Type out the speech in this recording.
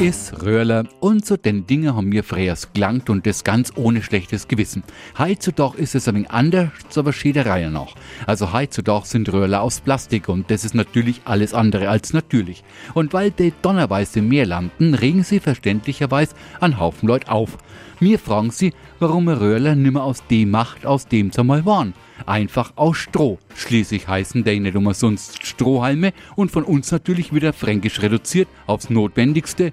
ist Röhrler und so den Dinge haben mir freiers gelangt und das ganz ohne schlechtes Gewissen. Heutzutage ist es ein wenig anders, aber Schäderei noch. Also heutzutage sind Röhrler aus Plastik und das ist natürlich alles andere als natürlich. Und weil die donnerweise mehr landen, regen sie verständlicherweise an Haufen Leute auf. Mir fragen sie, warum Röhrler nimmer aus dem macht, aus dem sie mal waren. Einfach aus Stroh. Schließlich heißen die nicht umsonst Strohhalme und von uns natürlich wieder fränkisch reduziert aufs Notwendigste